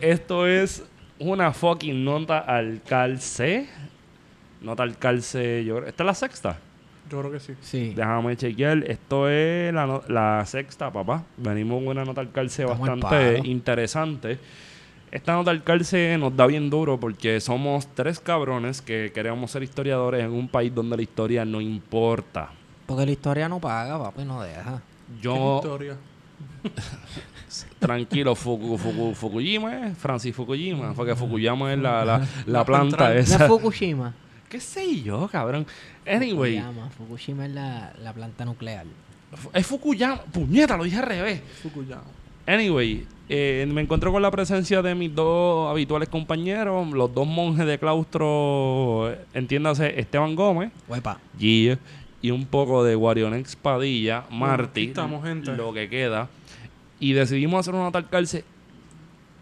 esto es una fucking nota al calce. Nota al calce. Yo, ¿Esta es la sexta? Yo creo que sí. Sí. Déjame chequear. Esto es la, no- la sexta, papá. Venimos con una nota al calce Estamos al bastante palo. interesante. Esta nota al calce nos da bien duro porque somos tres cabrones que queremos ser historiadores en un país donde la historia no importa. Porque la historia no paga, papi, no deja. ¿Qué Yo, historia? Tranquilo, Fuku- Fuku- Fukuyama, es Francis Fukuyama, porque Fukuyama es la, la, la La planta central. ¿No es esa. Fukushima? ¿Qué sé yo, cabrón? Anyway, Fukuyama. Fukushima es la, la planta nuclear. es Fukuyama. Puñeta, lo dije al revés. Fukuyama. Anyway, eh, me encontré con la presencia de mis dos habituales compañeros, los dos monjes de claustro, eh, entiéndase, Esteban Gómez, Huepa. Gia, y un poco de Guarionex Padilla, Marty, aquí estamos, gente. lo que queda. Y decidimos hacer una tal cárcel.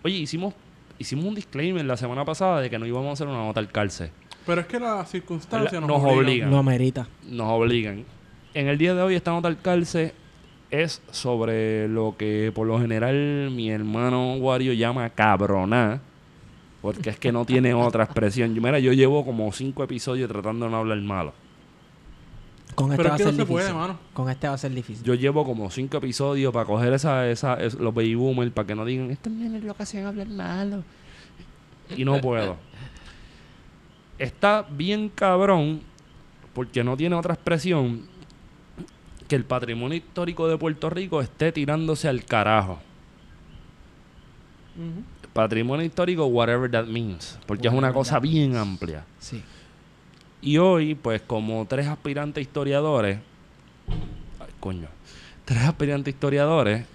Oye, hicimos, hicimos un disclaimer la semana pasada de que no íbamos a hacer una nota al cárcel. Pero es que las circunstancias nos, nos obligan. obligan. Lo amerita. Nos obligan. En el día de hoy esta nota al cárcel es sobre lo que por lo general mi hermano Wario llama cabroná. Porque es que no tiene otra expresión. Yo, mira, yo llevo como cinco episodios tratando de no hablar malo. Con este Pero va es a que ser no se puede, difícil. mano. Con este va a ser difícil. Yo llevo como cinco episodios para coger esa, esa, es- los baby boomers para que no digan, estos nenes lo que hacen hablar malo. Y no puedo. Está bien cabrón, porque no tiene otra expresión, que el patrimonio histórico de Puerto Rico esté tirándose al carajo. Patrimonio histórico, whatever that means, porque es una Whatever cosa that bien means. amplia. Sí. Y hoy, pues como tres aspirantes historiadores, ay, coño, tres aspirantes historiadores,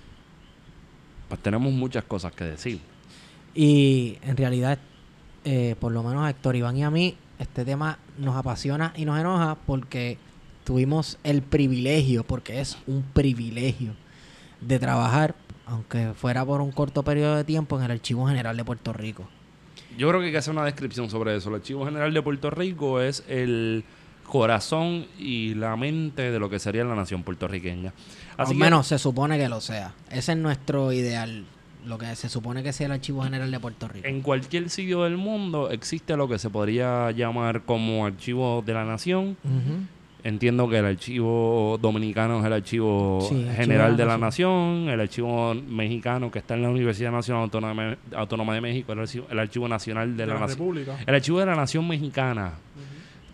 pues tenemos muchas cosas que decir. Y en realidad, eh, por lo menos a Héctor Iván y a mí, este tema nos apasiona y nos enoja porque tuvimos el privilegio, porque es un privilegio, de trabajar, aunque fuera por un corto periodo de tiempo, en el Archivo General de Puerto Rico. Yo creo que hay que hacer una descripción sobre eso. El Archivo General de Puerto Rico es el corazón y la mente de lo que sería la nación puertorriqueña. Al menos se supone que lo sea. Ese es nuestro ideal, lo que se supone que sea el Archivo General de Puerto Rico. En cualquier sitio del mundo existe lo que se podría llamar como archivo de la nación. Ujú. Entiendo que el archivo dominicano es el archivo Sí, general de de la la nación, el archivo mexicano que está en la Universidad Nacional Autónoma, Autónoma de México, el archivo, el archivo nacional de, De la, la nación. El archivo de la nación mexicana.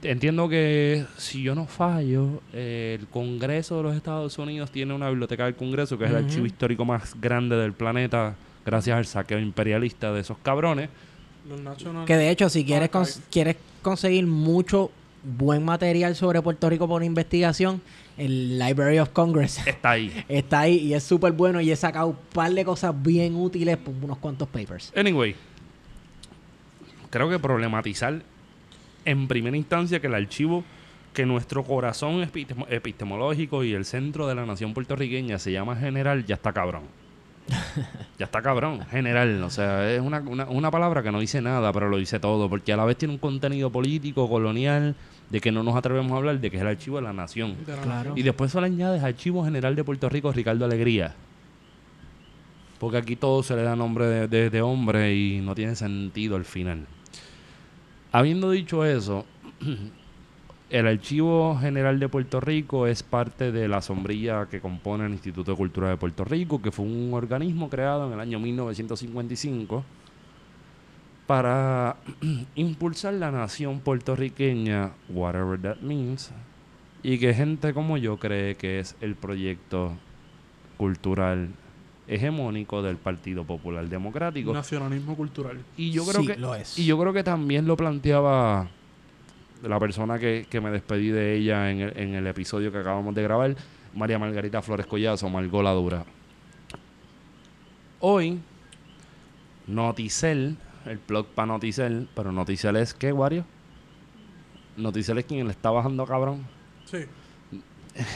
Entiendo que si yo no fallo, eh, el Congreso de los Estados Unidos tiene una biblioteca del Congreso que es el archivo histórico más grande del planeta gracias al saqueo imperialista de esos cabrones. Los Que de hecho, si quieres, cons- quieres conseguir mucho buen material sobre Puerto Rico por investigación, el Library of Congress Está ahí. está ahí y es súper bueno y he sacado un par de cosas bien útiles por unos cuantos papers. Anyway, creo que problematizar en primera instancia que el archivo, que nuestro corazón epistemo- epistemológico y el centro de la nación puertorriqueña se llama general, ya está cabrón. ya está cabrón, general. O sea, es una, una, una palabra que no dice nada, pero lo dice todo, porque a la vez tiene un contenido político, colonial, de que no nos atrevemos a hablar, de que es el archivo de la nación. Claro. Y después solo añades Archivo General de Puerto Rico Ricardo Alegría. Porque aquí todo se le da nombre de, de- de hombre y no tiene sentido al final. Habiendo dicho eso, el Archivo General de Puerto Rico es parte de la sombrilla que compone el Instituto de Cultura de Puerto Rico, que fue un organismo creado en el año 1955 para impulsar la nación puertorriqueña, whatever that means, y que gente como yo cree que es el proyecto cultural hegemónico del Partido Popular Democrático. Nacionalismo cultural. Y yo creo Sí, que lo es. y yo creo que también lo planteaba la persona que, que me despedí de ella en el, en el episodio que acabamos de grabar, María Margarita Flores Collazo, Margot la Dura. Hoy, Noticel, el blog para Noticel, pero Noticel es qué, Wario? Noticel es quien le está bajando cabrón. Sí,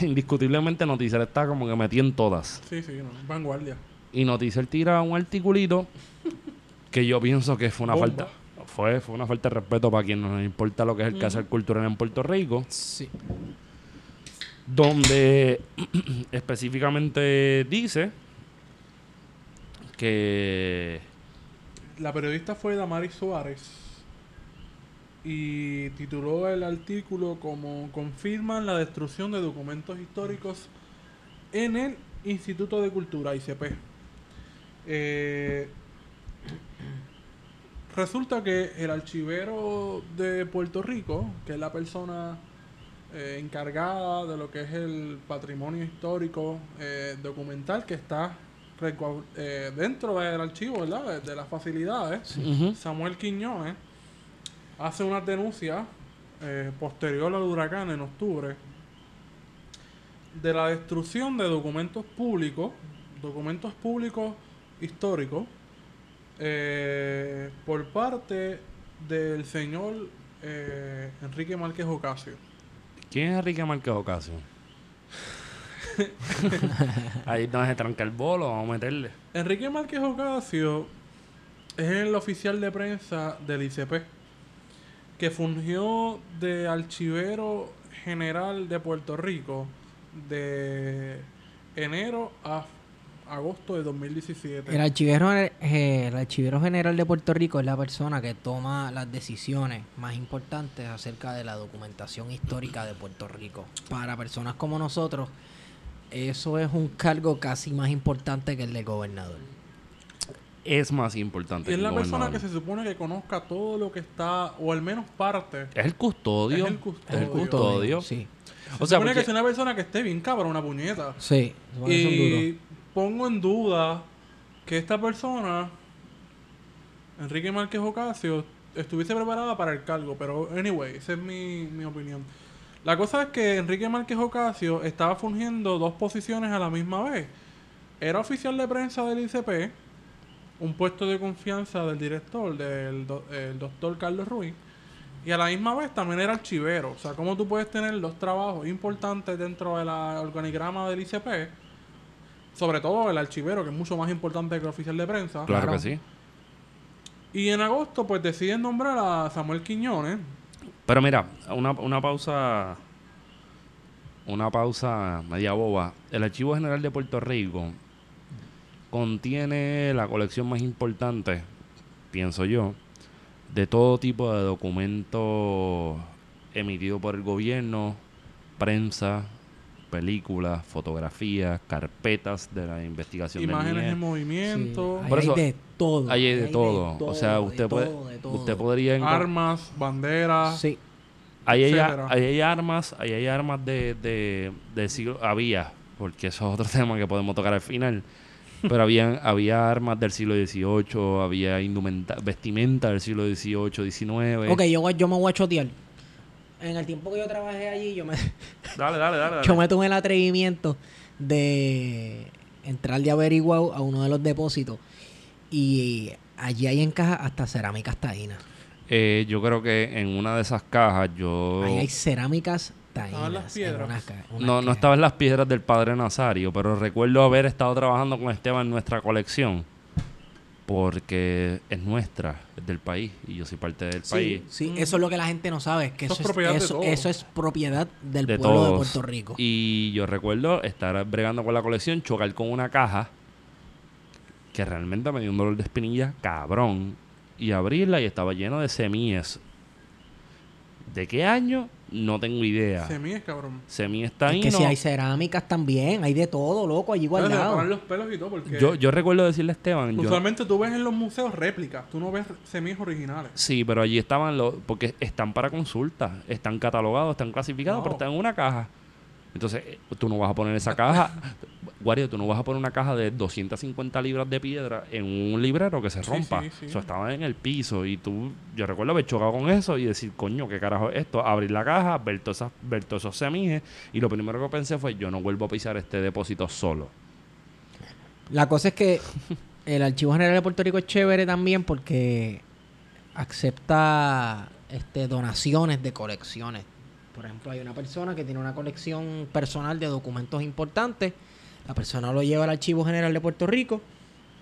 Indiscutiblemente Noticel está como que metí en todas. sí, sí, no. vanguardia. Y Noticel tira un articulito que yo pienso que fue una Bomba. falta. Fue, fue una falta de respeto para quien nos importa lo que es el quehacer cultural en Puerto Rico. Sí. donde específicamente dice que La periodista fue Damaris Suárez y tituló el artículo como confirman la destrucción de documentos históricos en el Instituto de Cultura, ICP. Eh, resulta que el archivero de Puerto Rico, que es la persona eh, encargada de lo que es el patrimonio histórico eh, documental que está eh, dentro del archivo, ¿verdad? De, de las facilidades. Samuel Quiñones hace una denuncia eh, posterior al huracán en octubre de la destrucción de documentos públicos, documentos públicos históricos, eh, por parte del señor eh, Enrique Márquez Ocasio. ¿quién es Enrique Márquez Ocasio? Ahí no se tranca el bolo, vamos a meterle. Enrique Márquez Ocasio es el oficial de prensa del ICP, que fungió de archivero general de Puerto Rico de enero a agosto de 2017. El archivero, eh, el archivero general de Puerto Rico es la persona que toma las decisiones más importantes acerca de la documentación histórica de Puerto Rico. Para personas como nosotros, eso es un cargo casi más importante que el del gobernador. Es más importante. Y es que la el persona que se supone que conozca todo lo que está, o al menos parte. Es el custodio. Es el custodio. Es el custodio. Sí. Se O sea, supone que es una persona que esté bien cabrón, una puñeta. Sí. Y pongo en duda que esta persona, Enrique Márquez Ocasio, estuviese preparada para el cargo. Pero, anyway, esa es mi, mi opinión. La cosa es que Enrique Márquez Ocasio estaba fungiendo dos posiciones a la misma vez. Era oficial de prensa del ICP, un puesto de confianza del director, del do- el doctor Carlos Ruiz, y a la misma vez también era archivero. O sea, cómo tú puedes tener dos trabajos importantes dentro del organigrama del ICP, sobre todo el archivero, que es mucho más importante que el oficial de prensa. Claro, Claro. que sí. Y en agosto, pues deciden nombrar a Samuel Quiñones. Pero mira, una, una pausa. Una pausa media boba. El Archivo General de Puerto Rico contiene la colección más importante, pienso yo, de todo tipo de documentos emitidos por el gobierno, prensa, películas, fotografías, carpetas de la investigación Imágenes del en movimiento, Sí, Por ahí eso, hay de todo. Ahí hay de todo. O sea, usted puede, todo, usted podría armas, banderas. Sí. Ahí hay, etcétera. ahí hay armas, ahí hay armas de, de, de siglo, había, porque eso es otro tema que podemos tocar al final. Pero habían, había armas del siglo XVIII, había indumenta, vestimenta del siglo XVIII, XIX. Ok, yo, yo me voy a chotear. En el tiempo que yo trabajé allí, yo me, Dale, dale, dale. dale. yo me tomé el atrevimiento de entrar de averiguar a uno de los depósitos. Y allí hay en caja hasta cerámicas taínas. Eh, yo creo que en una de esas cajas yo... Ahí hay cerámicas taínas. Estaban las piedras. una ca- una No, no estaban las piedras del padre Nazario, pero recuerdo haber estado trabajando con Esteban en nuestra colección. Porque es nuestra, es del país, y yo soy parte del Sí, país. sí, eso es lo que la gente no sabe, es que Eso eso, es propiedad de eso, todos. eso es propiedad del de pueblo de. Puerto Rico. Y yo recuerdo estar bregando con la colección, chocar con una caja que realmente me dio un dolor de espinilla cabrón. Y abrirla y estaba lleno de semillas. ¿De qué año? No tengo idea. Semillas, cabrón. Semillas está Es ahí. que no- si hay cerámicas también, hay de todo, loco, allí guardado. los pelos y todo, porque yo, yo recuerdo decirle a Esteban. yo- usualmente tú ves en los museos réplicas, tú no ves semillas originales. Sí, pero allí estaban los. Porque están para consulta. Están catalogados, están clasificados, No. pero están en una caja. Entonces, eh, tú no vas a poner esa caja. Guario, tú no vas a poner una caja de 250 libras de piedra en un librero que se rompa. sí, sí. Eso estaba en el piso. Y tú. Yo recuerdo haber chocado con eso y decir, coño, ¿qué carajo es esto? Abrir la caja, ver, todas esas, ver todos esos semijes. Y lo primero que pensé fue, yo no vuelvo a pisar este depósito solo. La cosa es que el Archivo General de Puerto Rico es chévere también porque acepta este, donaciones de colecciones. Por ejemplo, hay una persona que tiene una colección personal de documentos importantes. La persona lo lleva al Archivo General de Puerto Rico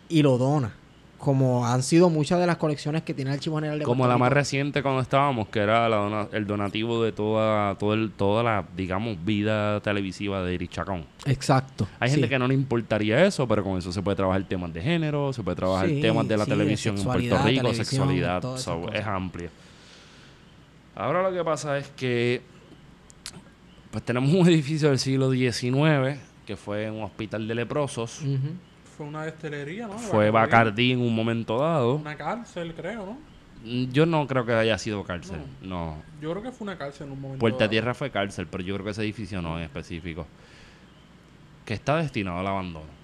y lo dona. como han sido muchas de las colecciones que tiene el Archivo General de Como Puerto la más reciente cuando estábamos, que era la dona- el donativo de toda, todo el- toda la, digamos, vida televisiva de Iris Chacón. Exacto. Hay sí. gente que no le importaría eso, pero con eso se puede trabajar temas de género, se puede trabajar Sí, temas de la sí, de televisión en Puerto Rico, sexualidad, so, es amplia. Ahora lo que pasa es que pues tenemos un edificio del siglo XIX que fue un hospital de leprosos. Fue una destelería, ¿no? Fue Bacardí. En un momento dado. Una cárcel, creo, ¿no? Mm, Yo no creo que haya sido cárcel, no. Yo creo que fue una cárcel en un momento. Puerta dado. Tierra fue cárcel, pero yo creo que ese edificio no en específico. Que está destinado al abandono.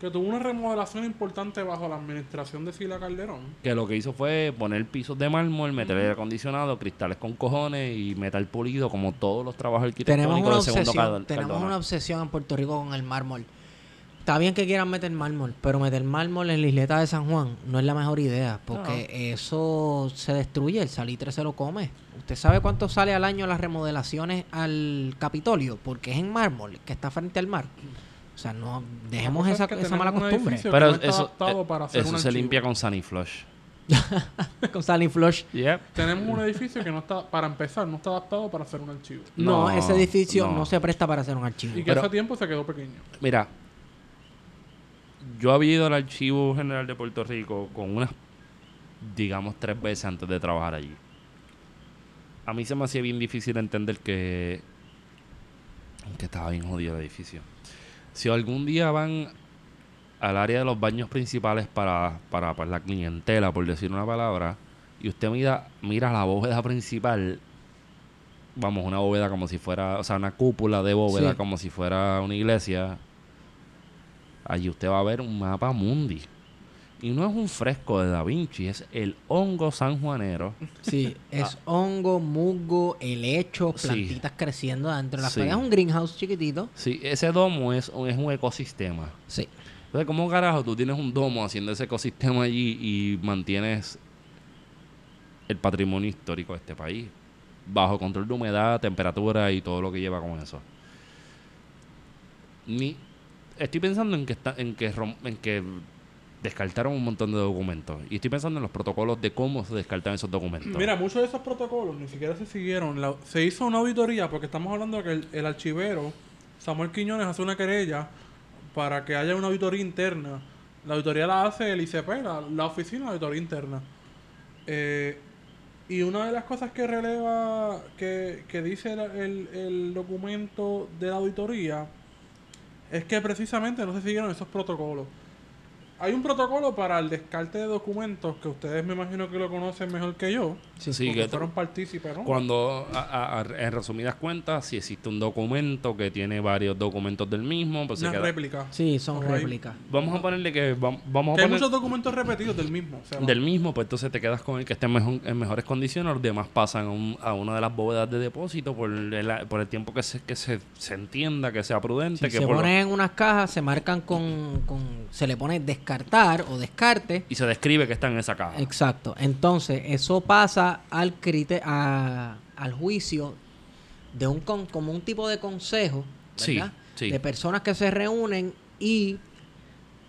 Que tuvo una remodelación importante bajo la administración de Sila Calderón. Que lo que hizo fue poner pisos de mármol, meter aire acondicionado, cristales con cojones y metal pulido, como todos los trabajos Tenemos arquitectónicos una del segundo obsesión, Cal- tenemos Cardona. una obsesión en Puerto Rico con el mármol. Está bien que quieran meter mármol, pero meter mármol en la isleta de San Juan no es la mejor idea, porque eso se destruye, el salitre se lo come. ¿Usted sabe cuánto sale al año las remodelaciones al Capitolio? Porque es en mármol, que está frente al mar. O sea, no dejemos es esa, que esa mala costumbre. Pero eso, adaptado eh, para hacer eso un se archivo. limpia con Sunny Flush. con Sally Flush. Yep. Tenemos un edificio que no está, para empezar, no está adaptado para hacer un archivo. No, No, ese edificio no. no. se presta para hacer un archivo. Y que Pero- hace tiempo se quedó pequeño. Mira, yo había ido al Archivo General de Puerto Rico con unas, digamos, tres veces antes de trabajar allí. A mí se me hacía bien difícil entender que, que estaba bien jodido el edificio. Si algún día van al área de los baños principales para, para, para la clientela, por decir una palabra, y usted mira, mira la bóveda principal, vamos, una bóveda como si fuera, o sea, una cúpula de bóveda Sí. como si fuera una iglesia, allí usted va a ver un mapa mundi. Y no es un fresco de Da Vinci, es el hongo sanjuanero. Sí, es hongo, musgo, helecho, Sí. plantitas creciendo dentro de las Sí. Es un greenhouse chiquitito. Sí, ese domo es, un- es un ecosistema. Sí. Entonces, ¿cómo carajo tú tienes un domo haciendo ese ecosistema allí y mantienes el patrimonio histórico de este país? Bajo control de humedad, temperatura y todo lo que lleva con eso. Ni, estoy pensando en que, está, en, que rom- en que descartaron un montón de documentos. Y estoy pensando en los protocolos de cómo se descartan esos documentos. Mira, muchos de esos protocolos ni siquiera se siguieron. Se hizo una auditoría porque estamos hablando de que el, archivero Samuel Quiñones hace una querella para que haya una auditoría interna. La auditoría la hace el ICP, la, la oficina de auditoría interna. Eh, y una de las cosas que releva, que, que dice el- el documento de la auditoría, es que precisamente no se siguieron esos protocolos. Hay un protocolo para el descarte de documentos que ustedes me imagino que lo conocen mejor que yo. Sí, que fueron partícipes, ¿no? Cuando, a- a- a- en resumidas cuentas, si existe un documento que tiene varios documentos del mismo, pues se Una queda- réplica. Sí, son réplicas. Vamos a ponerle que vam- vamos Que a hay poner muchos documentos repetidos del mismo. o sea, del mismo, pues entonces te quedas con el que esté en, mejor- en mejores condiciones, los demás pasan a, un- a una de las bóvedas de depósito por el, por el tiempo que se, que se, se entienda, que sea prudente, Si que se ponen en unas cajas, se marcan con, con... Se le pone descartar o descarte. y se describe que está en esa caja. Exacto. Entonces, eso pasa al a- al juicio de un con- como un tipo de consejo, Sí, ¿verdad? sí. De personas que se reúnen y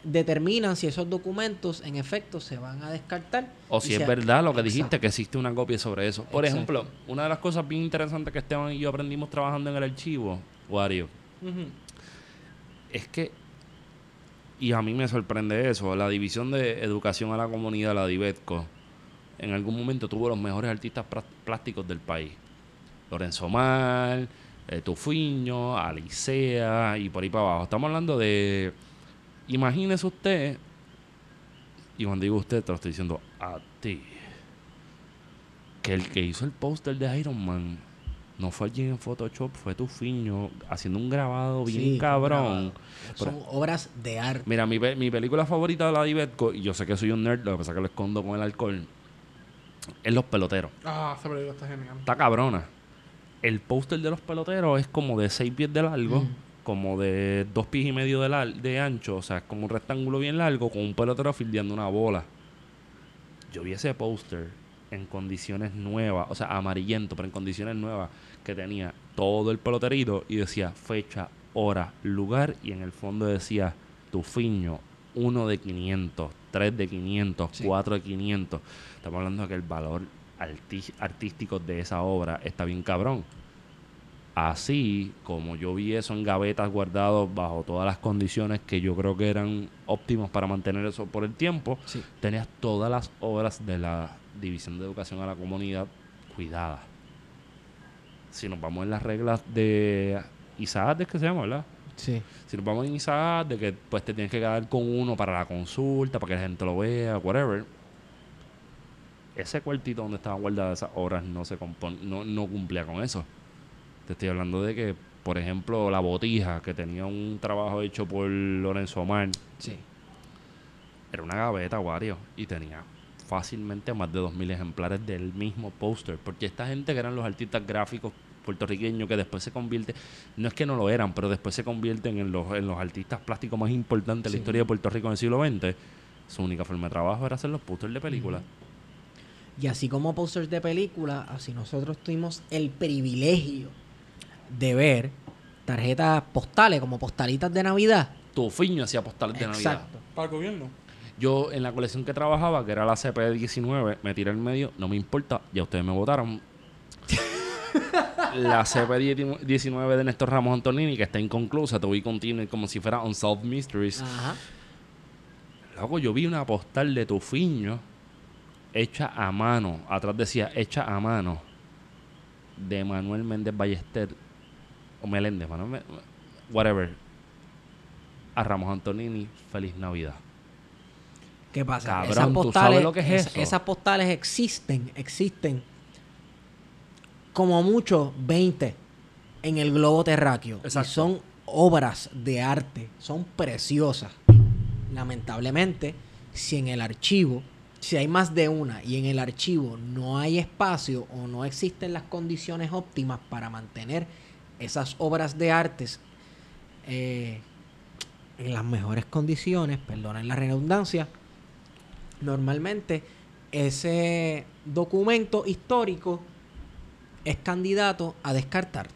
determinan si esos documentos en efecto se van a descartar. O si es verdad lo que dijiste, Exacto. que existe una copia sobre eso. Por Exacto. ejemplo, una de las cosas bien interesantes que Esteban y yo aprendimos trabajando en el archivo, Wario, es que, y a mí me sorprende eso, la división de educación a la comunidad, la DIVETCO, en algún momento tuvo los mejores artistas plásticos del país. Lorenzo Mar, eh, Tufiño, Alicea y por ahí para abajo. Estamos hablando de, imagínese usted, y cuando digo usted, te lo estoy diciendo a ti, que el que hizo el póster de Iron Man no fue alguien en Photoshop, fue Tufiño haciendo un grabado bien Sí, cabrón. Son obras de arte. Mira, mi, mi película favorita de la Divetco, y yo sé que soy un nerd, lo que pasa es que lo escondo con el alcohol, es Los Peloteros. Ah, esa película está genial. Está cabrona. El póster de Los Peloteros es como de 6 pies de largo, Mm. como de 2 pies y medio de, de ancho, o sea, es como un rectángulo bien largo con un pelotero fildeando una bola. Yo vi ese póster en condiciones nuevas, o sea, amarillento, pero en condiciones nuevas, que tenía todo el peloterito y decía fecha, hora, lugar y en el fondo decía Tufiño, uno de 500, tres de 500, Sí. cuatro de 500. Estamos hablando de que el valor artístico de esa obra está bien cabrón. Así como yo vi eso en gavetas guardados bajo todas las condiciones que yo creo que eran óptimas para mantener eso por el tiempo, Sí. tenías todas las obras de la División de Educación a la Comunidad cuidadas. Si nos vamos en las reglas de Isaac, es que se llama, ¿verdad? Sí. Si nos vamos en Isaac, de que pues te tienes que quedar con uno para la consulta, para que la gente lo vea, whatever. Ese cuartito donde estaban guardadas esas obras no se compon no, no cumplía con eso. Te estoy hablando de que, por ejemplo, la botija, que tenía un trabajo hecho por Lorenzo Omar, Sí. era una gaveta, Wario, y tenía fácilmente más de 2.000 ejemplares del mismo póster. Porque esta gente que eran los artistas gráficos puertorriqueños que después se convierte, no es que no lo eran, pero después se convierten en los, en los artistas plásticos más importantes de Sí. la historia de Puerto Rico en el siglo XX. Su única forma de trabajo era hacer los pósters de películas. Y así como posters de película, así nosotros tuvimos el privilegio de ver tarjetas postales, como postalitas de Navidad. Tu fiño hacía postales de Navidad. Exacto. Para el gobierno. Yo en la colección que trabajaba, que era la CP19, me tiré al medio, no me importa, ya ustedes me votaron. la CP19 de Néstor Ramos Antonini, que está inconclusa, te voy a continuar como si fuera Unsolved Mysteries. Ajá. Luego yo vi una postal de Tufiño hecha a mano, atrás decía hecha a mano, de Manuel Méndez Ballester, o Meléndez, Manuel, whatever, a Ramos Antonini, feliz Navidad. ¿Qué pasa? Cabrón, esas ¿tú postales, sabes lo que es es- eso? esas postales existen, existen como mucho 20 en el globo terráqueo. Y son obras de arte, son preciosas. Lamentablemente, si en el archivo, si hay más de una y en el archivo no hay espacio o no existen las condiciones óptimas para mantener esas obras de artes eh, en las mejores condiciones, perdonen la redundancia, normalmente ese documento histórico es candidato a descartar.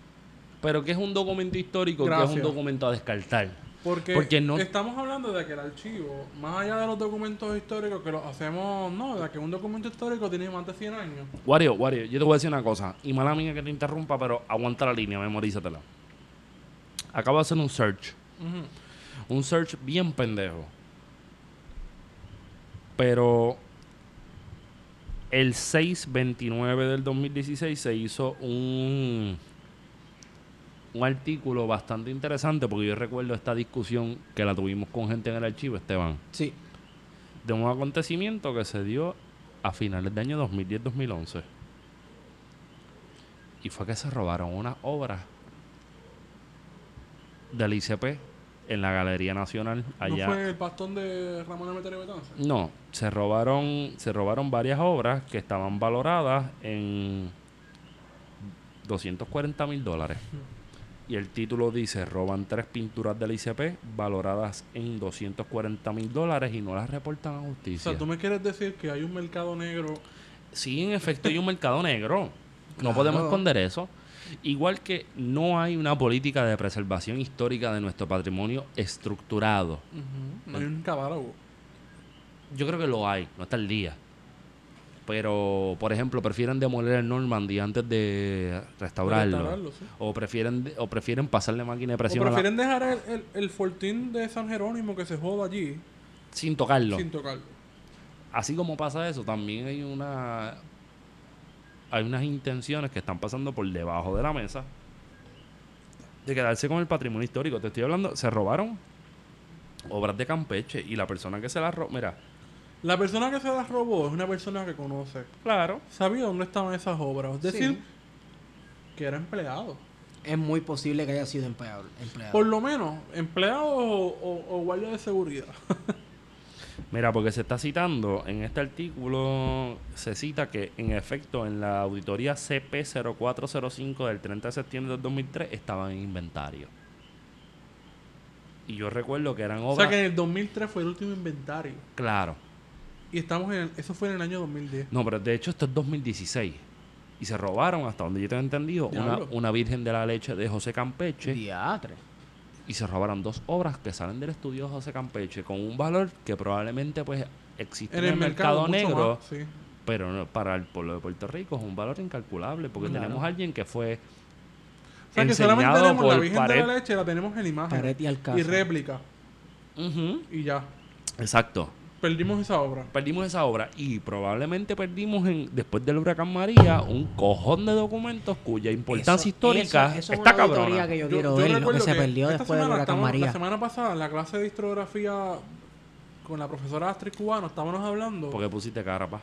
Pero que es un documento histórico, que es un Gracias. documento a descartar. Porque, Porque no- estamos hablando de que el archivo, más allá de los documentos históricos que los hacemos, no, de que un documento histórico tiene más de 100 años. Wario, Wario, yo te voy a decir una cosa. Y mala mía que te interrumpa, pero aguanta la línea, memorízatela. Acabo de hacer un search. Un search bien pendejo. Pero el 6-29 del 2016 se hizo un, un artículo bastante interesante porque yo recuerdo esta discusión que la tuvimos con gente en el archivo, Esteban, Sí. de un acontecimiento que se dio a finales de año 2010-2011. Y fue que se robaron unas obras del ICP en la Galería Nacional allá. ¿No fue el pastón de Ramón Emeterio Betanza? No, se robaron, se robaron varias obras que estaban valoradas en 240 mil dólares. Y el título dice, roban tres pinturas del ICP valoradas en 240 mil dólares y no las reportan a O justicia. sea, tú me quieres decir que hay un mercado negro. Sí, en efecto hay un mercado negro. No Claro. podemos esconder eso. Igual que no hay una política de preservación histórica de nuestro patrimonio estructurado. No hay un catálogo. Yo creo que lo hay, no está al día. Pero, por ejemplo, prefieren demoler el Normandy antes de restaurarlo. restaurarlo, sí. O prefieren o prefieren pasarle máquina de O presión a la- prefieren dejar el, el, el fortín de San Jerónimo que se joda allí sin tocarlo. sin tocarlo. Así como pasa eso, también hay una hay unas intenciones que están pasando por debajo de la mesa de quedarse con el patrimonio histórico. Te estoy hablando, se robaron obras de Campeche y la persona que se las robó, mira, La persona que se las robó es una persona que conoce. claro, Sabía dónde estaban esas obras. Es decir, Sí. que era empleado. Es muy posible que haya sido empleado. empleado. Por lo menos, empleado o, o- o guardia de seguridad. Mira, porque se está citando, en este artículo se cita que en efecto en la auditoría CP0405 del 30 de septiembre del 2003 estaban en inventario. Y yo recuerdo que eran o obras... sea que en el 2003 fue el último inventario. Claro. Y estamos en el- eso fue en el año 2010. No, pero de hecho esto es 2016. Y se robaron, hasta donde yo tengo entendido, una, una Virgen de la Leche de José Campeche. Diatre. Y se robaron dos obras que salen del estudio José Campeche con un valor que probablemente pues existe en, el, mercado, negro, más, sí. pero no- para el pueblo de Puerto Rico es un valor incalculable porque Claro. tenemos a alguien que fue O sea que solamente tenemos la por Virgen de la Leche, la tenemos en imagen. Pared y réplica. Y ya. Exacto. Perdimos esa obra. Perdimos esa obra y probablemente perdimos en, después del huracán María un cojón de documentos cuya importancia Eso- histórica eso- eso es está una auditoría cabrona. que yo, Yo- quiero yo ver, lo que se perdió después del huracán estamos- María. La semana pasada, en la clase de historiografía con la profesora Astrid Cubano, estábamos hablando. Porque pusiste cara, pa.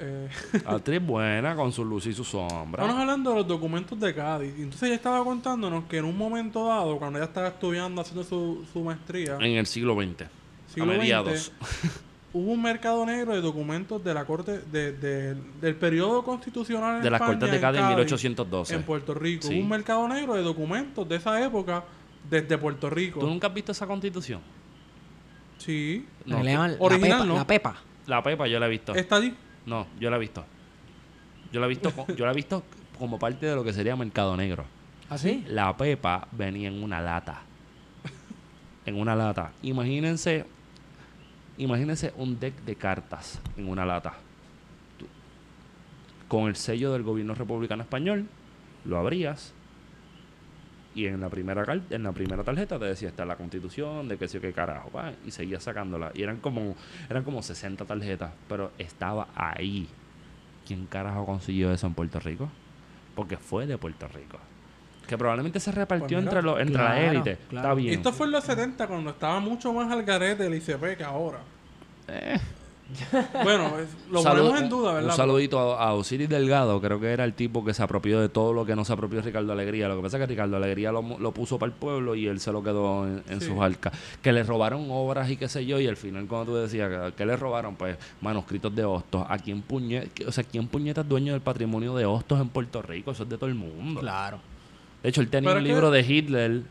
eh, Actriz buena con su luz y su sombra. estábamos hablando de los documentos de Cádiz. Y entonces ella estaba contándonos que en un momento dado, cuando ella estaba estudiando, haciendo su, su maestría, En el siglo XX. Siglo a mediados. XX, hubo un mercado negro de documentos de la corte de, de- del periodo constitucional en De las España, Cortes de Cádiz en Cádiz, 1812. en Puerto Rico. Sí. Hubo un mercado negro de documentos de esa época desde Puerto Rico. ¿Tú nunca has visto esa constitución? Sí. La No, original, pepa, ¿no? la pepa. La Pepa yo la he visto. Está allí. No, yo la he visto. Yo la he visto, yo la he visto como parte de lo que sería Mercado Negro. ¿Así? La Pepa venía en una lata. En una lata. Imagínense, imagínense un deck de cartas en una lata. Con el sello del gobierno republicano español, lo abrías y en la primera en la primera tarjeta te decía está la constitución, de qué sé qué carajo, y seguías sacándola. Y eran como, eran como 60 tarjetas, pero estaba ahí. ¿Quién carajo consiguió eso en Puerto Rico? Porque fue de Puerto Rico. Que probablemente se repartió Pues mira, entre, los entre la claro, élite. claro. Está bien. esto fue en los 70 cuando estaba mucho más al garete el ICP que ahora. Eh. Bueno, lo ponemos en duda, ¿verdad? Un saludito a, a Osiris Delgado, creo que era el tipo que se apropió de todo lo que no se apropió Ricardo Alegría. Lo que pasa es que Ricardo Alegría lo, lo puso para el pueblo y él se lo quedó en, en Sí. sus arcas. Que le robaron obras y qué sé yo, y al final cuando tú decías que, que le robaron, pues manuscritos de hostos. ¿A quién puñe, o sea, quién puñeta es dueño del patrimonio de hostos en Puerto Rico? Eso es de todo el mundo. Claro. De hecho, él tenía un libro de Hitler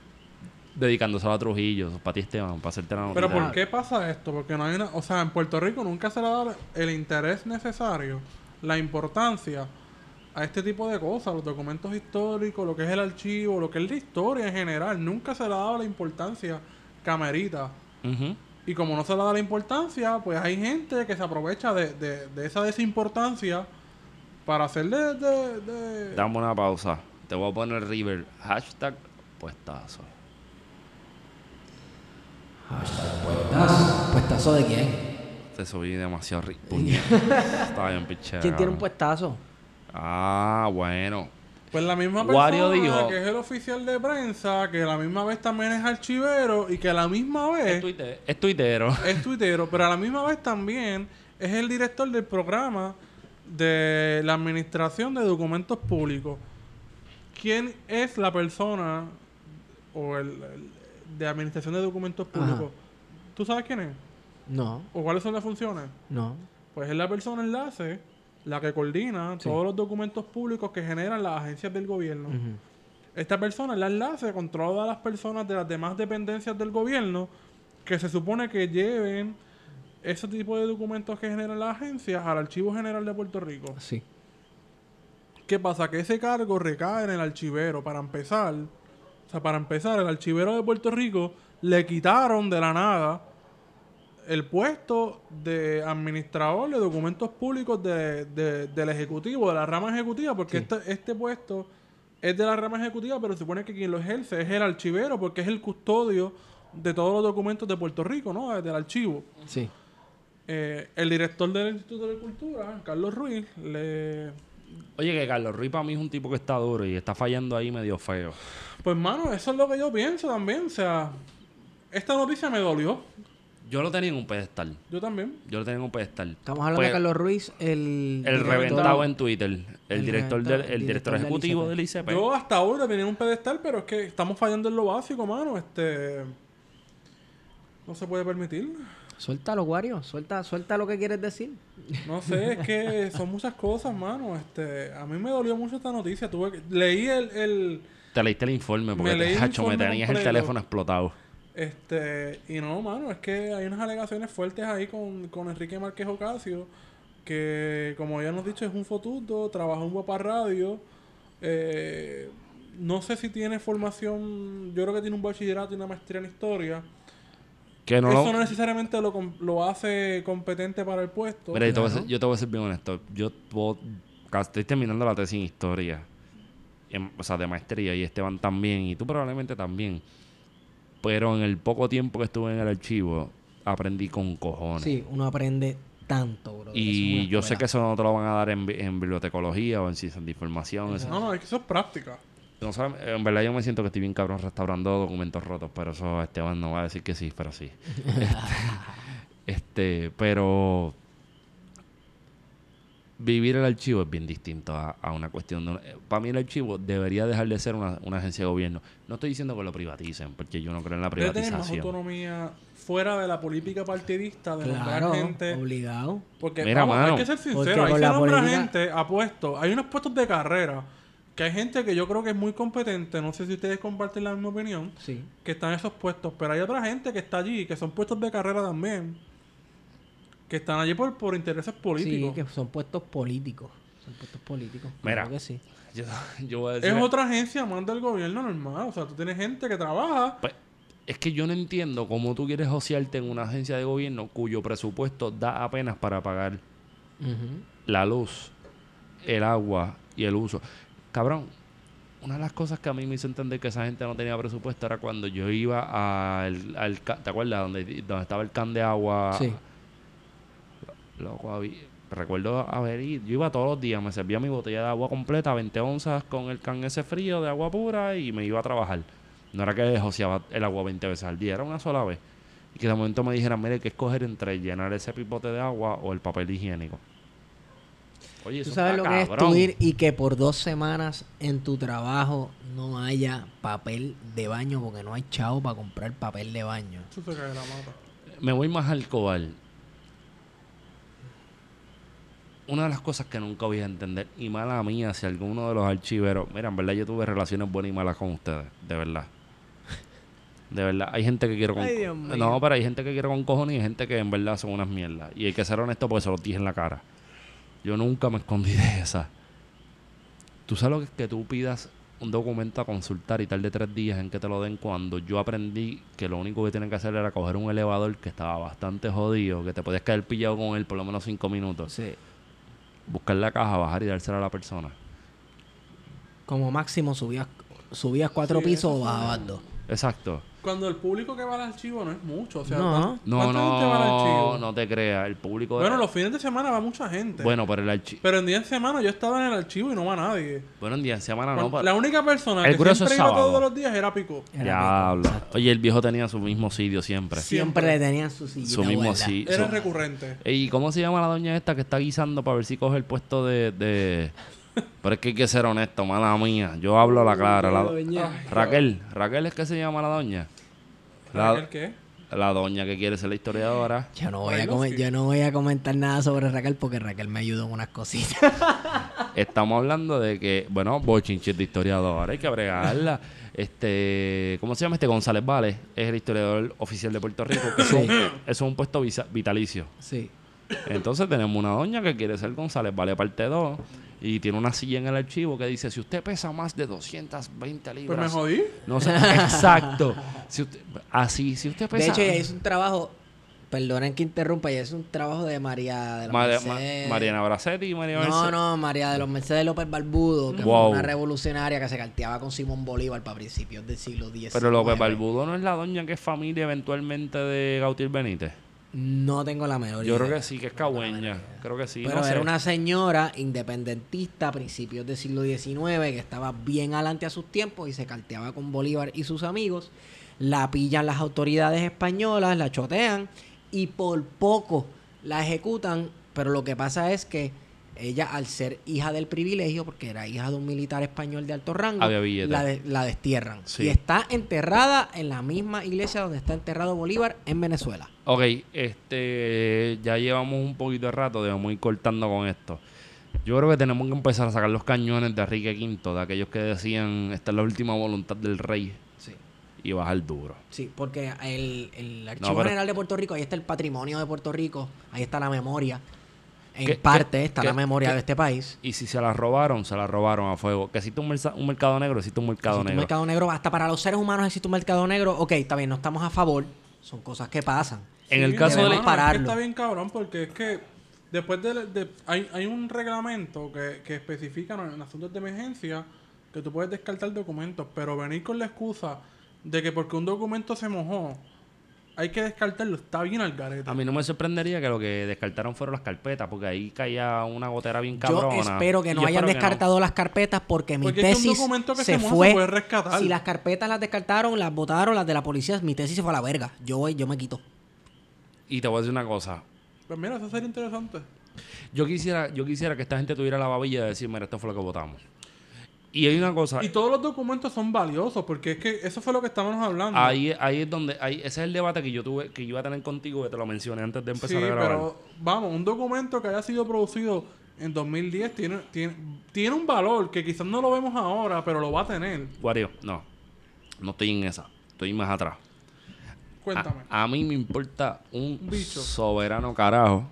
dedicándose a Trujillo, para ti Esteban, para hacerte la Pero. ¿por qué pasa esto? Porque no hay una... O sea, en Puerto Rico nunca se le ha dado el interés necesario, la importancia a este tipo de cosas, los documentos históricos, lo que es el archivo, lo que es la historia en general. Nunca se le ha dado la importancia camerita. Ujú. Y como no se le da la importancia, pues hay gente que se aprovecha de, de- de esa desimportancia para hacer de... de- de- Dame una pausa. Te voy a poner River. Hashtag puestazo. Puestazo. ¿Puestazo de quién? Te subí demasiado rico. Estaba bien pichero. ¿Quién tiene un puestazo? Ah, bueno. Pues la misma persona Wario dijo- que es el oficial de prensa, que a la misma vez también es archivero y que a la misma Es, vez tuite- es tuitero. es tuitero, pero a la misma vez también es el director del programa de la Administración de Documentos Públicos. ¿Quién es la persona o el, el- de Administración de Documentos Ajá. Públicos? ¿Tú sabes quién es? No, ¿O cuáles son las funciones? no. Pues es la persona enlace, la que coordina Sí. todos los documentos públicos que generan las agencias del gobierno. Esta persona es la enlace con todas las personas de las demás dependencias del gobierno que se supone que lleven ese tipo de documentos que generan las agencias al Archivo General de Puerto Rico. Sí. ¿Qué pasa? Que ese cargo recae en el archivero. Para empezar, o sea, para empezar, el archivero de Puerto Rico le quitaron de la nada el puesto de administrador de documentos públicos de- de- del Ejecutivo, de la rama ejecutiva, porque Sí. este, este puesto es de la rama ejecutiva, pero se supone que quien lo ejerce es el archivero, porque es el custodio de todos los documentos de Puerto Rico, ¿no? Del archivo. Sí. Eh, el director del Instituto de Cultura, Carlos Ruiz, le Oye, que Carlos Ruiz para mí es un tipo que está duro y está fallando ahí medio feo. Pues, mano, eso es lo que yo pienso también. O sea, esta noticia me dolió. Yo lo tenía en un pedestal. Yo también. Yo lo tenía en un pedestal. Estamos hablando Pues, de Carlos Ruiz, el... El director- reventado en Twitter. El, El director del, el el director director del ejecutivo ICP. del ICP. Yo hasta ahora tenía un pedestal, pero es que estamos fallando en lo básico, mano. Este. No se puede permitir. Suéltalo, Wario. Suelta, suelta lo que quieres decir. No sé, es que son muchas cosas, mano. Este, a mí me dolió mucho esta noticia. Tuve que- leí el, el- Te leíste el informe porque Me te, el hacho, me informe tenías el teléfono explotado. Este, y no, mano, es que hay unas alegaciones fuertes ahí con, con Enrique Márquez Ocasio, que como ya nos dicho es un fotuto, trabaja en Guapa Radio, eh, no sé si tiene formación, yo creo que tiene un bachillerato y una maestría en historia. Que no Eso lo- no necesariamente lo, lo hace competente para el puesto. Mira, yo te, voy a Claro. ser, yo te voy a ser bien honesto. Yo puedo- estoy terminando la tesis en historia. en- o sea, de maestría. Y Esteban también. Y tú probablemente también. Pero en el poco tiempo que estuve en el archivo, aprendí con cojones. Sí, uno aprende tanto, bro. Y yo sé que eso no te lo van a dar en, bi- en bibliotecología o en ciencias de información. No, no, es que eso es práctica. No en verdad yo me siento que estoy bien cabrón restaurando documentos rotos, pero eso Esteban no va a decir que sí, pero sí. este, este, pero vivir el archivo es bien distinto a, a una cuestión de... Para mí el archivo debería dejar de ser una, una agencia de gobierno. No estoy diciendo que lo privaticen, porque yo no creo en la Debe tener más privatización. autonomía fuera de la política partidista, de nombrar Claro, gente. obligado. Porque Mira, vamos, mano, hay que ser sincero, ahí con se nombra política- gente a puestos. Hay unos puestos de carrera que hay gente que yo creo que es muy competente. No sé si ustedes comparten la misma opinión. Sí. Que están en esos puestos. Pero hay otra gente que está allí, que son puestos de carrera también. Que están allí por, por intereses políticos. Sí, que son puestos políticos. Son puestos políticos. Mira. Claro que sí. Yo, yo voy a decir... Es otra agencia más del gobierno normal. O sea, tú tienes gente que trabaja. Pues, es que yo no entiendo cómo tú quieres josearte en una agencia de gobierno cuyo presupuesto da apenas para pagar la luz, el agua y el uso. Cabrón, una de las cosas que a mí me hizo entender que esa gente no tenía presupuesto era cuando yo iba al, al ¿te acuerdas? Donde, donde estaba el can de agua. Sí. Loco, recuerdo haber ido, yo iba todos los días, me servía mi botella de agua completa, 20 onzas con el can ese frío de agua pura y me iba a trabajar. No era que joseaba el agua 20 veces al día, era una sola vez. Y que de momento me dijeran, mire, hay que escoger entre llenar ese pipote de agua o el papel higiénico. Oye, Tú eso sabes lo que es tú ir y que por dos semanas en tu trabajo no haya papel de baño porque no hay chavo para comprar papel de baño. Eso se cae la mata. Me voy más al cobal. Una de las cosas que nunca voy a entender, y mala mía, si alguno de los archiveros. Mira, en verdad yo tuve relaciones buenas y malas con ustedes, de verdad. De verdad, hay gente que quiero con. Ay, Dios mío. No, pero hay gente que quiero con cojones y hay gente que en verdad son unas mierdas. Y hay que ser honesto porque se los dije en la cara. Yo nunca me escondí de esa. Tú sabes lo que es que tú pidas un documento a consultar y tarde tres días en que te lo den cuando yo aprendí que lo único que tienen que hacer era coger un elevador que estaba bastante jodido, que te podías quedar pillado con él por lo menos cinco minutos, Sí. buscar la caja, bajar y dársela a la persona. Como máximo subías, subías cuatro Sí, pisos o sí. bajabas dos. Exacto. Cuando el público que va al archivo no es mucho. O sea, No. ¿cuán- No, ¿cuánta gente va al no, archivo? no te creas. El público. Bueno, los fines de semana va mucha gente. Bueno, pero el archivo. Pero en día de semana yo estaba en el archivo y no va nadie. Bueno, en día de semana no. La única persona El que grueso siempre iba sábado. todos los días era Pico. Diablo. Oye, el viejo tenía su mismo sitio siempre. Siempre siempre. le tenían su sillita Su mismo sitio. Era Su- recurrente. ¿Y cómo se llama la doña esta que está guisando para ver si coge el puesto de, de... Pero es que hay que ser honesto, mala mía. Yo hablo a la clara. La... Doña. Raquel. Raquel es que se llama la doña. La, ¿Raquel qué? la doña que quiere ser la historiadora. Yo no, voy a Bailovsky. comen- yo no voy a comentar nada sobre Raquel porque Raquel me ayudó en unas cositas. Estamos hablando de que, bueno, bochinches de historiadora, hay que bregarla. Este, ¿cómo se llama este? González Vales es el historiador oficial de Puerto Rico, que es un, eso es un puesto vitalicio. sí. Entonces tenemos una doña que quiere ser González Vale parte 2 y tiene una silla en el archivo que dice, si usted pesa más de 220 libras... Pues me jodí. No sé, exacto. Si usted- así, si usted De pesa... hecho, ella hizo un trabajo, perdonen que interrumpa, ella hizo un trabajo de María de los María- Ma- Mercedes. Mariana Bracetti y María No, Mercedes. no, María de los Mercedes López Barbudo, que Wow. fue una revolucionaria que se carteaba con Simón Bolívar para principios del siglo XIX. Pero López Barbudo no es la doña que es familia eventualmente de Gautier Benítez. No tengo la menor Yo idea. creo que sí, que es cagüeña. Creo que sí. Pero no era sé. una señora independentista a principios del siglo XIX que estaba bien adelante a sus tiempos y se carteaba con Bolívar y sus amigos. La pillan las autoridades españolas, la chotean y por poco la ejecutan. Pero lo que pasa es que ella, al ser hija del privilegio, porque era hija de un militar español de alto rango, la, de- la destierran. Sí. Y está enterrada en la misma iglesia donde está enterrado Bolívar en Venezuela. Ok, este, ya llevamos un poquito de rato, debemos ir cortando con esto. Yo creo que tenemos que empezar a sacar los cañones de Enrique V, de aquellos que decían, esta es la última voluntad del rey, Sí. y bajar duro. Sí, porque el, el Archivo No, pero- General de Puerto Rico, ahí está el patrimonio de Puerto Rico, ahí está la memoria. En ¿Qué- parte qué- está qué- la memoria qué- de este país. Y si se la robaron, se la robaron a fuego. Que existe un, un mercado negro, existe un mercado Existe un negro. mercado negro, hasta para los seres humanos existe un mercado negro. Ok, está bien, no estamos a favor. Son cosas que pasan. En el caso de la- es que está bien cabrón porque es que después de, de- hay, hay un reglamento que, que especifica en, en asuntos de emergencia que tú puedes descartar documentos, pero venir con la excusa de que porque un documento se mojó hay que descartarlo está bien al garete. A mí no me sorprendería que lo que descartaron fueron las carpetas, porque ahí caía una gotera bien Yo cabrona. espero que Y no yo hayan espero que no. descartado las carpetas porque mi Porque es que un tesis documento que se, se moja se fue. puede rescatar. Si las carpetas las descartaron, las votaron, las de la policía, mi tesis se fue a la verga. Yo voy, yo me quito. Y te voy a decir una cosa. Pues mira, eso sería interesante. Yo quisiera, yo quisiera que esta gente tuviera la babilla de decir, mira, esto fue lo que votamos. Y hay una cosa. Y todos los documentos son valiosos porque es que eso fue lo que estábamos hablando. Ahí, ahí es donde, ahí, ese es el debate que yo tuve, que yo iba a tener contigo, que te lo mencioné antes de empezar Sí, a grabar. pero vamos, un documento que haya sido producido en 2010 tiene, tiene, tiene un valor que quizás no lo vemos ahora, pero lo va a tener. Wario, no. No estoy en esa. Estoy más atrás. Cuéntame. A, a mí me importa un, bicho. soberano carajo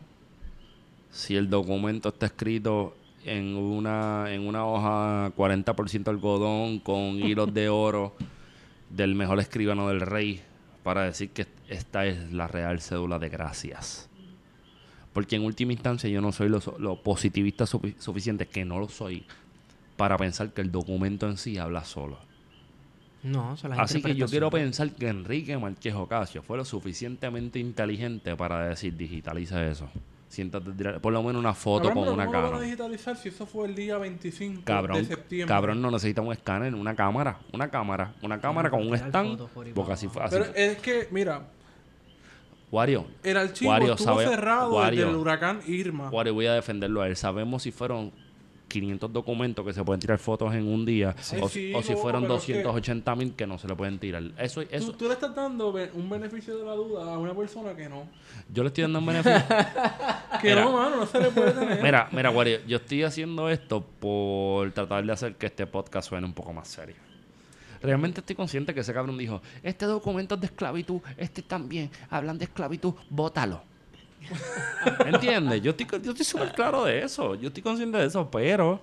si el documento está escrito en una, en una hoja 40% algodón con hilos de oro del mejor escribano del rey para decir que esta es la real cédula de gracias. Porque en última instancia yo no soy lo, positivista sufi- suficiente, que no lo soy, para pensar que el documento en sí habla solo. No, son las Así que yo quiero pensar que Enrique Márquez Ocasio fue lo suficientemente inteligente para decir digitaliza eso. Siéntate, a tirar por lo menos una foto Cabrón, con una ¿cómo lo van a cámara. digitalizar si eso fue el día 25 de Cabrón, septiembre? cabrón, no necesita un escáner, una cámara, una cámara, una cámara con un stand. Porque así fue. Así Pero es que, mira, Wario, el archivo Wario, estuvo sabe- cerrado Wario. desde el huracán Irma. Wario, voy a defenderlo a él. Sabemos si fueron 500 documentos que se pueden tirar fotos en un día Sí, o, sí, o si fueron pero es que- 280 mil que no se le pueden tirar. Eso, eso Tú, tú le estás dando un beneficio de la duda a una persona que no. yo le estoy dando un beneficio. Que Mira. no, mano, no se le puede tener. Mira, mira, Wario, yo estoy haciendo esto por tratar de hacer que este podcast suene un poco más serio. Realmente estoy consciente que ese cabrón dijo, este documento es de esclavitud, este también, hablan de esclavitud, bótalo. ¿Entiendes? Yo estoy, yo estoy súper claro de eso, yo estoy consciente de eso, pero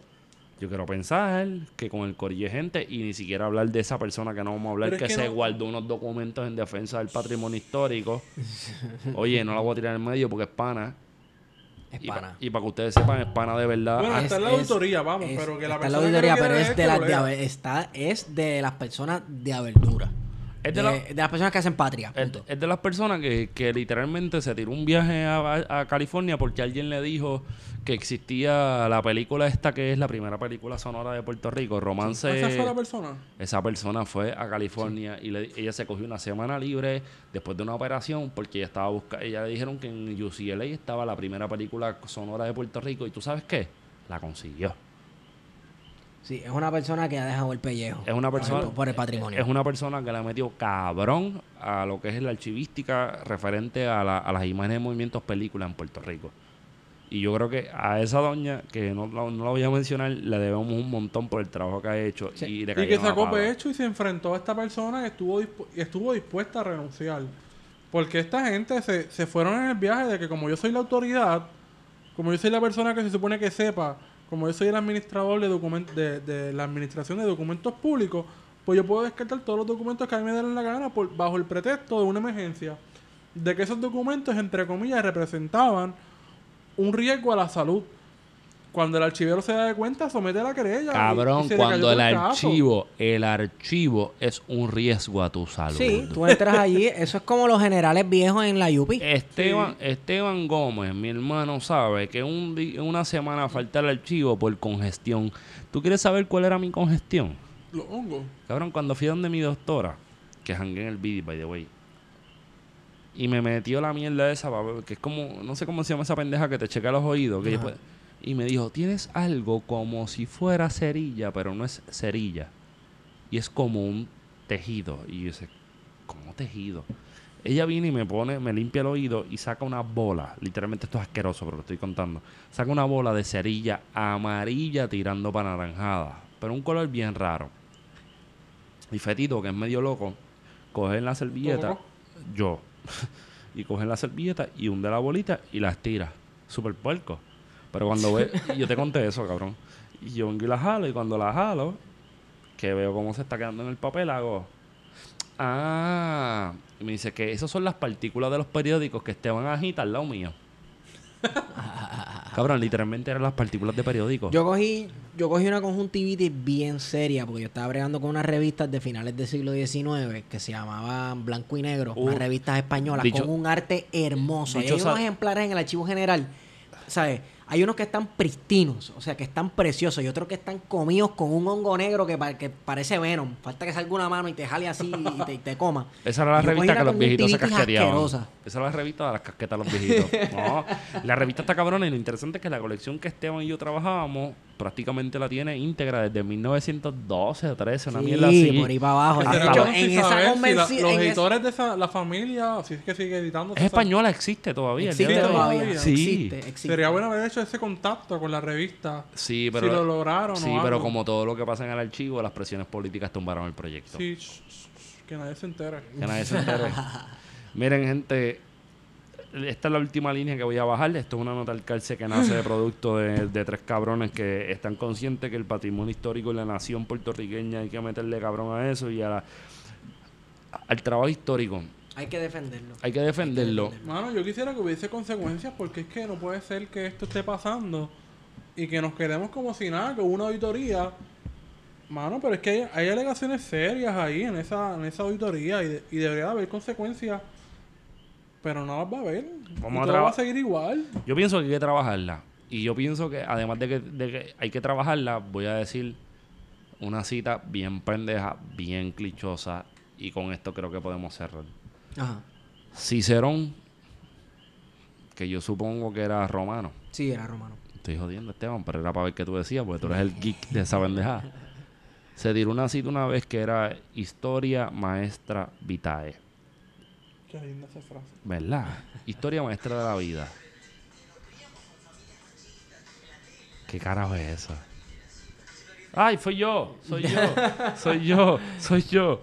yo quiero pensar que con el corillo de gente y ni siquiera hablar de esa persona que no vamos a hablar, que, se no- guardó unos documentos en defensa del patrimonio histórico. Oye, no la voy a tirar en medio porque es pana. Es Y, pa- pana. y para que ustedes sepan, es pana de verdad. Bueno, está en la Es- auditoría, vamos, es- pero que la está en la persona que auditoría, pero es de, las de, está, es de las personas de abertura. Es de, de la- de las personas que hacen patria. Es, punto. es de las personas que, que literalmente se tiró un viaje a, California porque alguien le dijo que existía la película esta que es la primera película sonora de Puerto Rico, Romance. ¿Esa fue la persona? Esa persona fue a California y le- ella se cogió una semana libre después de una operación porque ella estaba buscando, ella le dijeron que en UCLA estaba la primera película sonora de Puerto Rico y tú sabes qué, la consiguió. Sí, es una persona que ha dejado el pellejo. Es una persona- Por, por el patrimonio. Es una persona que le ha metido cabrón a lo que es la archivística referente a, la- a las imágenes de movimientos películas en Puerto Rico. Y yo creo que a esa doña, que no, no, no la voy a mencionar, le debemos un montón por el trabajo que ha hecho. Sí. Y, le Y que sacó pecho y se enfrentó a esta persona y estuvo, dispu- y estuvo dispuesta a renunciar. Porque esta gente se, se fueron en el viaje de que como yo soy la autoridad, como yo soy la persona que se supone que sepa, como yo soy el administrador de, de la administración de documentos públicos, pues yo puedo descartar todos los documentos que a mí me den la gana por, bajo el pretexto de una emergencia. De que esos documentos, entre comillas, representaban un riesgo a la salud. Cuando el archivero se da de cuenta, somete la querella. y- y Cabrón, cuando el archivo, el archivo es un riesgo a tu salud. Sí, tú entras allí, eso es como los generales viejos en la Yupi. Esteban, Esteban Gómez, mi hermano, sabe que un una semana falta el archivo por congestión. ¿Tú quieres saber cuál era mi congestión? Los hongos. Cabrón, cuando fui donde mi doctora, que jangué en el BD, by the way, y me metió la mierda esa, que es como, no sé cómo se llama esa pendeja que te checa los oídos, que después- y me dijo, tienes algo como si fuera cerilla, pero no es cerilla, y es como un tejido, y yo dice, ¿cómo tejido? Ella viene y me pone, me limpia el oído y saca una bola, literalmente esto es asqueroso, pero lo estoy contando, saca una bola de cerilla amarilla tirando para naranjada, pero un color bien raro. Y Fetito, que es medio loco, coge la servilleta, yo, y coge la servilleta y hunde la bolita y la estira. Super puerco. Pero cuando ve, yo te conté eso, cabrón. Y yo vengo y la jalo, y cuando la jalo, que veo cómo se está quedando en el papel, hago. Ah, y me dice que esas son las partículas de los periódicos que Esteban agita al lado mío. cabrón, literalmente eran las partículas de periódicos. Yo cogí, yo cogí una conjuntivitis bien seria porque yo estaba bregando con unas revistas de finales del siglo XIX que se llamaban Blanco y Negro, Uh, unas revistas españolas dicho- con un arte hermoso. Hay unos ejemplares en el archivo general, ¿sabes? Hay unos que están pristinos, o sea, que están preciosos, y otros que están comidos con un hongo negro que, pa- que parece Venom. Falta que salga una mano y te jale así y te, y te coma. Esa era la revista que los viejitos se casqueteaban. asquerosa. Esa era la revista de las casquetas de los viejitos. No, la revista está cabrona y lo interesante es que la colección que Esteban y yo trabajábamos prácticamente la tiene íntegra desde 1912 o 13, una mierda Sí, así. por ahí para abajo. Hecho, en si esa saber si la- convención... los en esa- editores de esa, la familia, si es que sigue editando. Es española, existe todavía. Existe todavía. Sí. Existe, existe. Sería bueno haber hecho ese contacto con la revista. Sí, si lo pero, lograron sí, o pero algo. como todo lo que pasa en el archivo, las presiones políticas tumbaron el proyecto. Sí, sh- sh- sh, que nadie se entere. Que nadie se entere. Miren, gente, esta es la última línea que voy a bajar. Esto es una nota al calce que nace de producto de, de tres cabrones que están conscientes que el patrimonio histórico de la nación puertorriqueña hay que meterle cabrón a eso y a la- al trabajo histórico. Hay que defenderlo. Hay que defenderlo. Mano, yo quisiera que hubiese consecuencias porque es que no puede ser que esto esté pasando y que nos quedemos como si nada, con una auditoría. Mano, pero es que hay, hay alegaciones serias ahí en esa, en esa auditoría y, de- y debería haber consecuencias. Pero no las va a haber. Vamos y a todo traba- va a seguir igual. Yo pienso que hay que trabajarla. Y yo pienso que, además de que, de que hay que trabajarla, voy a decir una cita bien pendeja, bien clichosa. Y con esto creo que podemos cerrar. Ajá. Cicerón, que yo supongo que era romano. Sí, era romano. Estoy jodiendo, Esteban, pero era para ver qué tú decías, porque tú eres el geek de esa pendejada. Se tiró una cita una vez que era Historia Maestra Vitae. Qué linda esa frase. ¿Verdad? Historia Maestra de la Vida. ¿Qué carajo es eso? ¡Ay, soy yo! ¡Soy yo! ¡Soy yo! ¡Soy yo!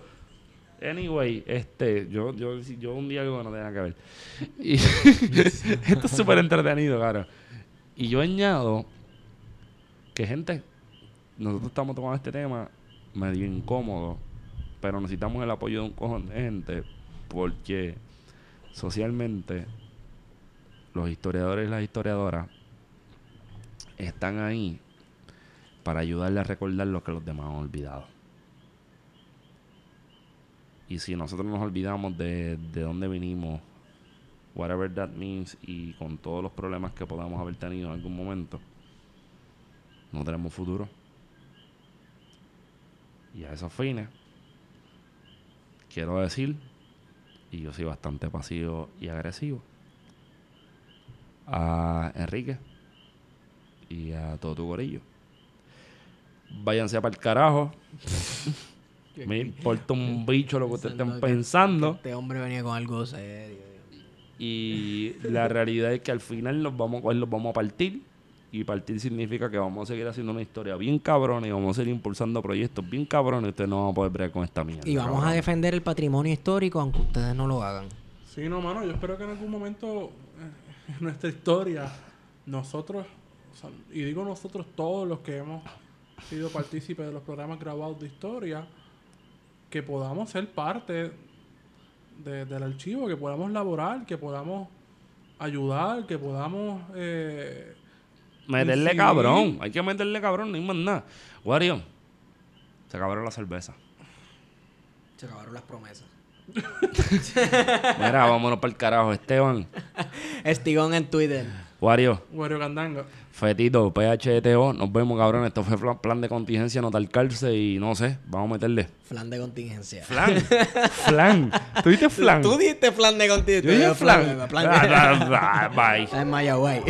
Anyway, este, yo, yo, yo un día algo que no tenía que ver. Y esto es súper entretenido, cara. Y yo añado que, gente, nosotros estamos tomando este tema medio incómodo, pero necesitamos el apoyo de un cojón de gente porque socialmente los historiadores y las historiadoras están ahí para ayudarle a recordar lo que los demás han olvidado. Y si nosotros nos olvidamos de, de dónde vinimos, whatever that means, y con todos los problemas que podamos haber tenido en algún momento, no tenemos futuro. Y a esos fines, quiero decir, y yo soy bastante pasivo y agresivo, a Enrique y a todo tu gorillo. Váyanse para el carajo. Me importa un bicho lo que ustedes estén pensando. Este hombre venía con algo serio. Y la realidad es que al final los vamos a coger, los vamos a partir. Y partir significa que vamos a seguir haciendo una historia bien cabrona y vamos a seguir impulsando proyectos bien cabrones. Y ustedes no van a poder bregar con esta mierda. Y vamos a defender el patrimonio histórico aunque ustedes no lo hagan. Sí, no, mano, yo espero que en algún momento eh, en nuestra historia, nosotros, o sea, y digo nosotros todos los que hemos sido partícipes de los programas grabados de historia, que podamos ser parte de- del archivo, que podamos laborar, que podamos ayudar, que podamos... eh, Meterle Sí. cabrón. Hay que meterle cabrón, no hay más nada. Wario, se acabaron la cerveza. Se acabaron las promesas. Mira, vámonos para el carajo. Esteban, Estigón en Twitter. Wario, Wario Candanga. Fetito, PHTO. Nos vemos, cabrón. Esto fue plan de contingencia, no calce y no sé. Vamos a meterle. Flan de contingencia. Flan. flan. ¿Tú dices flan? Tú diste flan de contingencia. Yo dije flan. Flan. Ah, ah, ah, Bye. En Mayagüey.